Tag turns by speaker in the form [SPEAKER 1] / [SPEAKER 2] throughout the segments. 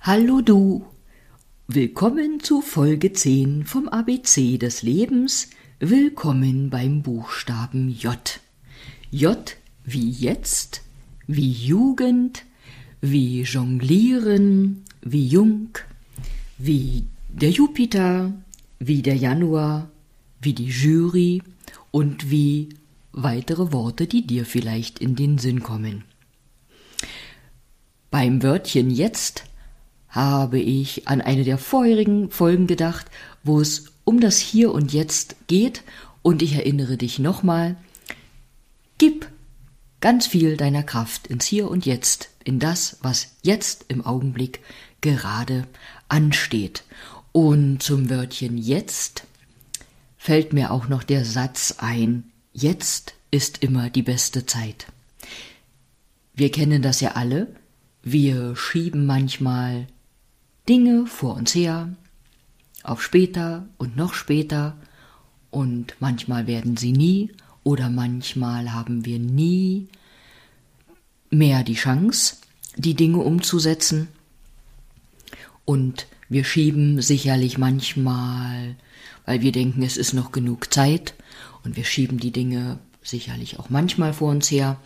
[SPEAKER 1] Hallo du! Willkommen zu Folge 10 vom ABC des Lebens. Willkommen beim Buchstaben J. J wie jetzt, wie Jugend, wie Jonglieren, wie Jung, wie der Jupiter, wie der Januar, wie die Jury und wie weitere Worte, die dir vielleicht in den Sinn kommen. Beim Wörtchen jetzt habe ich an eine der vorherigen Folgen gedacht, wo es um das Hier und Jetzt geht, und ich erinnere dich nochmal, gib ganz viel deiner Kraft ins Hier und Jetzt, in das, was jetzt im Augenblick gerade ansteht. Und zum Wörtchen jetzt fällt mir auch noch der Satz ein, jetzt ist immer die beste Zeit. Wir kennen das ja alle, wir schieben manchmal Dinge vor uns her, auf später und noch später, und manchmal werden sie nie oder manchmal haben wir nie mehr die Chance, die Dinge umzusetzen. Und wir schieben sicherlich manchmal, weil wir denken, es ist noch genug Zeit, und wir schieben die Dinge sicherlich auch manchmal vor uns her,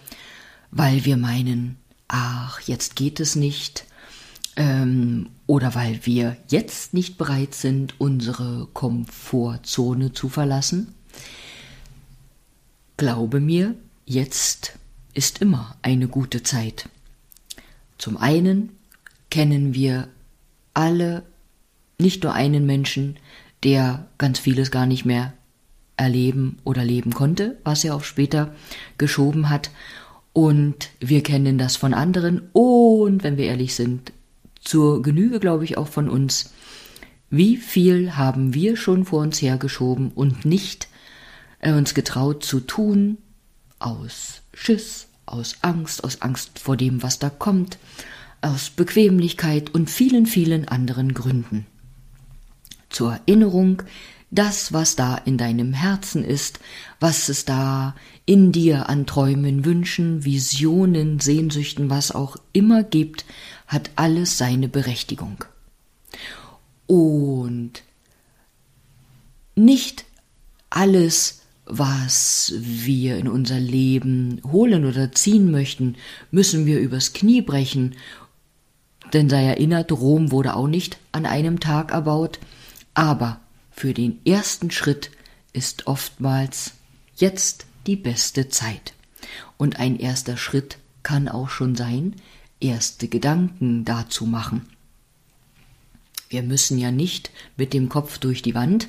[SPEAKER 1] weil wir meinen, ach, jetzt geht es nicht, ähm, oder weil wir jetzt nicht bereit sind, unsere Komfortzone zu verlassen. Glaube mir, jetzt ist immer eine gute Zeit. Zum einen kennen wir alle nicht nur einen Menschen, der ganz vieles gar nicht mehr erleben oder leben konnte, was er auf später geschoben hat. Und wir kennen das von anderen. Und wenn wir ehrlich sind, zur Genüge, glaube ich, auch von uns. Wie viel haben wir schon vor uns hergeschoben und nicht äh, uns getraut zu tun, aus Schiss, aus Angst, aus Angst vor dem, was da kommt, aus Bequemlichkeit und vielen, vielen anderen Gründen. Zur Erinnerung, das, was da in deinem Herzen ist, was es da in dir an Träumen, Wünschen, Visionen, Sehnsüchten, was auch immer gibt, hat alles seine Berechtigung. Und nicht alles, was wir in unser Leben holen oder ziehen möchten, müssen wir übers Knie brechen. Denn sei erinnert, Rom wurde auch nicht an einem Tag erbaut, aber für den ersten Schritt ist oftmals jetzt die beste Zeit. Und ein erster Schritt kann auch schon sein, erste Gedanken dazu machen. Wir müssen ja nicht mit dem Kopf durch die Wand,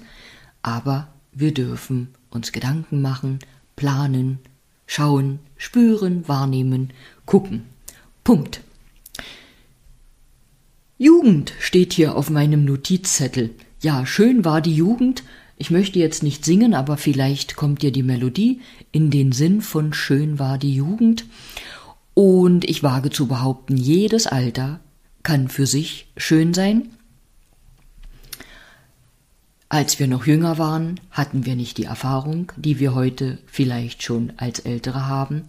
[SPEAKER 1] aber wir dürfen uns Gedanken machen, planen, schauen, spüren, wahrnehmen, gucken. Punkt. Jugend steht hier auf meinem Notizzettel. Ja, schön war die Jugend. Ich möchte jetzt nicht singen, aber vielleicht kommt dir die Melodie in den Sinn von Schön war die Jugend. Und ich wage zu behaupten, jedes Alter kann für sich schön sein. Als wir noch jünger waren, hatten wir nicht die Erfahrung, die wir heute vielleicht schon als Ältere haben.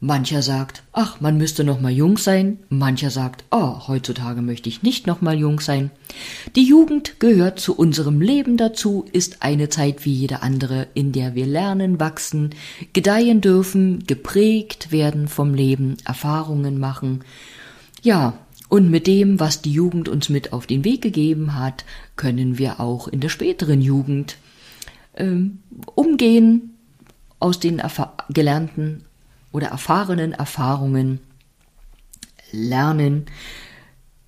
[SPEAKER 1] Mancher sagt, ach, man müsste noch mal jung sein. Mancher sagt, oh, heutzutage möchte ich nicht noch mal jung sein. Die Jugend gehört zu unserem Leben dazu, ist eine Zeit wie jede andere, in der wir lernen, wachsen, gedeihen dürfen, geprägt werden vom Leben, Erfahrungen machen. Ja, und mit dem, was die Jugend uns mit auf den Weg gegeben hat, können wir auch in der späteren Jugend ähm, umgehen, aus den gelernten oder erfahrenen Erfahrungen lernen.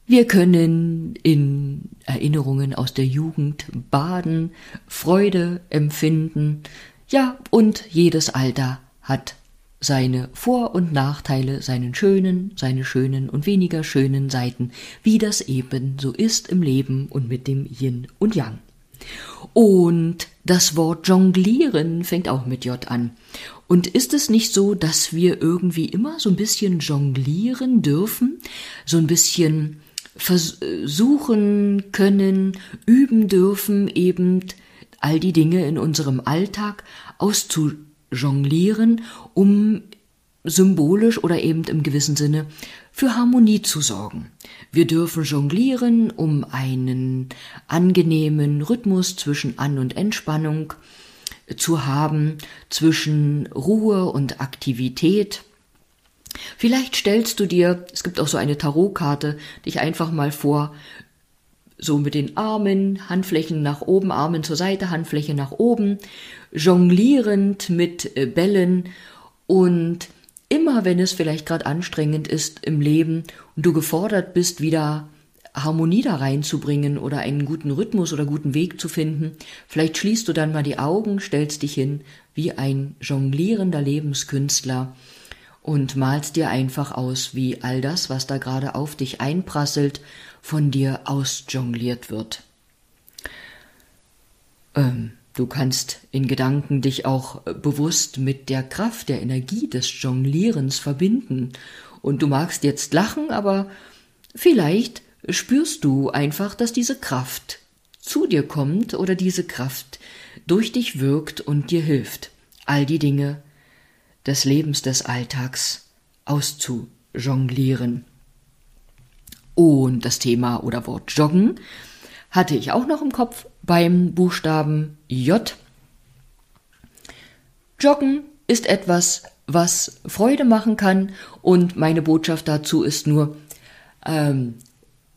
[SPEAKER 1] Wir können in Erinnerungen aus der Jugend baden, Freude empfinden. Ja, und jedes Alter hat seine Vor- und Nachteile, seinen schönen, seine schönen und weniger schönen Seiten, wie das eben so ist im Leben und mit dem Yin und Yang. Und das Wort jonglieren fängt auch mit J an. Und ist es nicht so, dass wir irgendwie immer so ein bisschen jonglieren dürfen, so ein bisschen versuchen können, üben dürfen, eben all die Dinge in unserem Alltag auszujonglieren, um symbolisch oder eben im gewissen Sinne für Harmonie zu sorgen. Wir dürfen jonglieren, um einen angenehmen Rhythmus zwischen An- und Entspannung zu haben, zwischen Ruhe und Aktivität. Vielleicht stellst du dir, es gibt auch so eine Tarotkarte, dich einfach mal vor, so mit den Armen, Handflächen nach oben, Armen zur Seite, Handfläche nach oben, jonglierend mit äh, Bällen und immer wenn es vielleicht gerade anstrengend ist im Leben und du gefordert bist, wieder Harmonie da reinzubringen oder einen guten Rhythmus oder guten Weg zu finden, vielleicht schließt du dann mal die Augen, stellst dich hin wie ein jonglierender Lebenskünstler und malst dir einfach aus, wie all das, was da gerade auf dich einprasselt, von dir ausjongliert wird. Ähm, du kannst in Gedanken dich auch äh, bewusst mit der Kraft, der Energie des Jonglierens verbinden. Und du magst jetzt lachen, aber vielleicht spürst du einfach, dass diese Kraft zu dir kommt oder diese Kraft durch dich wirkt und dir hilft, all die Dinge des Lebens des Alltags auszujonglieren. Und das Thema oder Wort joggen hatte ich auch noch im Kopf beim Buchstaben J. Joggen ist etwas, was Freude machen kann und meine Botschaft dazu ist nur, ähm,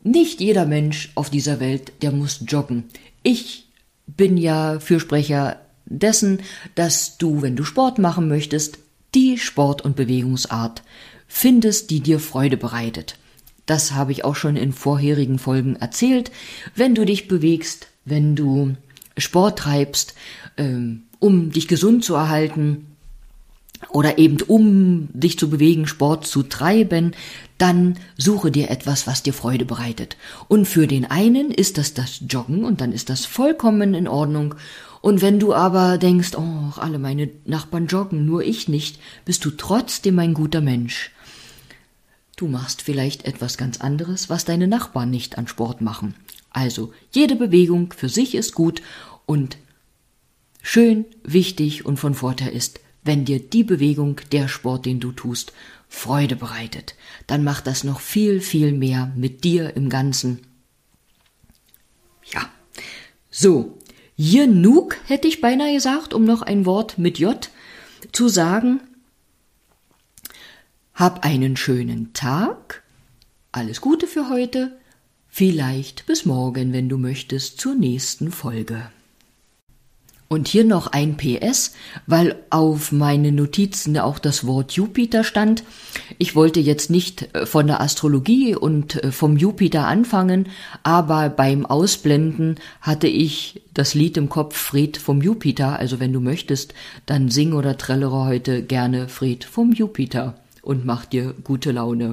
[SPEAKER 1] nicht jeder Mensch auf dieser Welt, der muss joggen. Ich bin ja Fürsprecher dessen, dass du, wenn du Sport machen möchtest, die Sport- und Bewegungsart findest, die dir Freude bereitet. Das habe ich auch schon in vorherigen Folgen erzählt. Wenn du dich bewegst, wenn du Sport treibst, ähm, um dich gesund zu erhalten oder eben um dich zu bewegen, Sport zu treiben, dann suche dir etwas, was dir Freude bereitet. Und für den einen ist das das Joggen und dann ist das vollkommen in Ordnung. Und wenn du aber denkst, oh, alle meine Nachbarn joggen, nur ich nicht, bist du trotzdem ein guter Mensch. Du machst vielleicht etwas ganz anderes, was deine Nachbarn nicht an Sport machen. Also, jede Bewegung für sich ist gut und schön, wichtig und von Vorteil ist, wenn dir die Bewegung, der Sport, den du tust, Freude bereitet. Dann macht das noch viel, viel mehr mit dir im Ganzen. Ja. So. Genug hätte ich beinahe gesagt, um noch ein Wort mit J zu sagen. Hab einen schönen Tag. Alles Gute für heute. Vielleicht bis morgen, wenn du möchtest, zur nächsten Folge. Und hier noch ein PS, weil auf meinen Notizen auch das Wort Jupiter stand. Ich wollte jetzt nicht äh, von der Astrologie und äh, vom Jupiter anfangen, aber beim Ausblenden hatte ich das Lied im Kopf Fred vom Jupiter. Also wenn du möchtest, dann sing oder trällere heute gerne Fred vom Jupiter und mach dir gute Laune.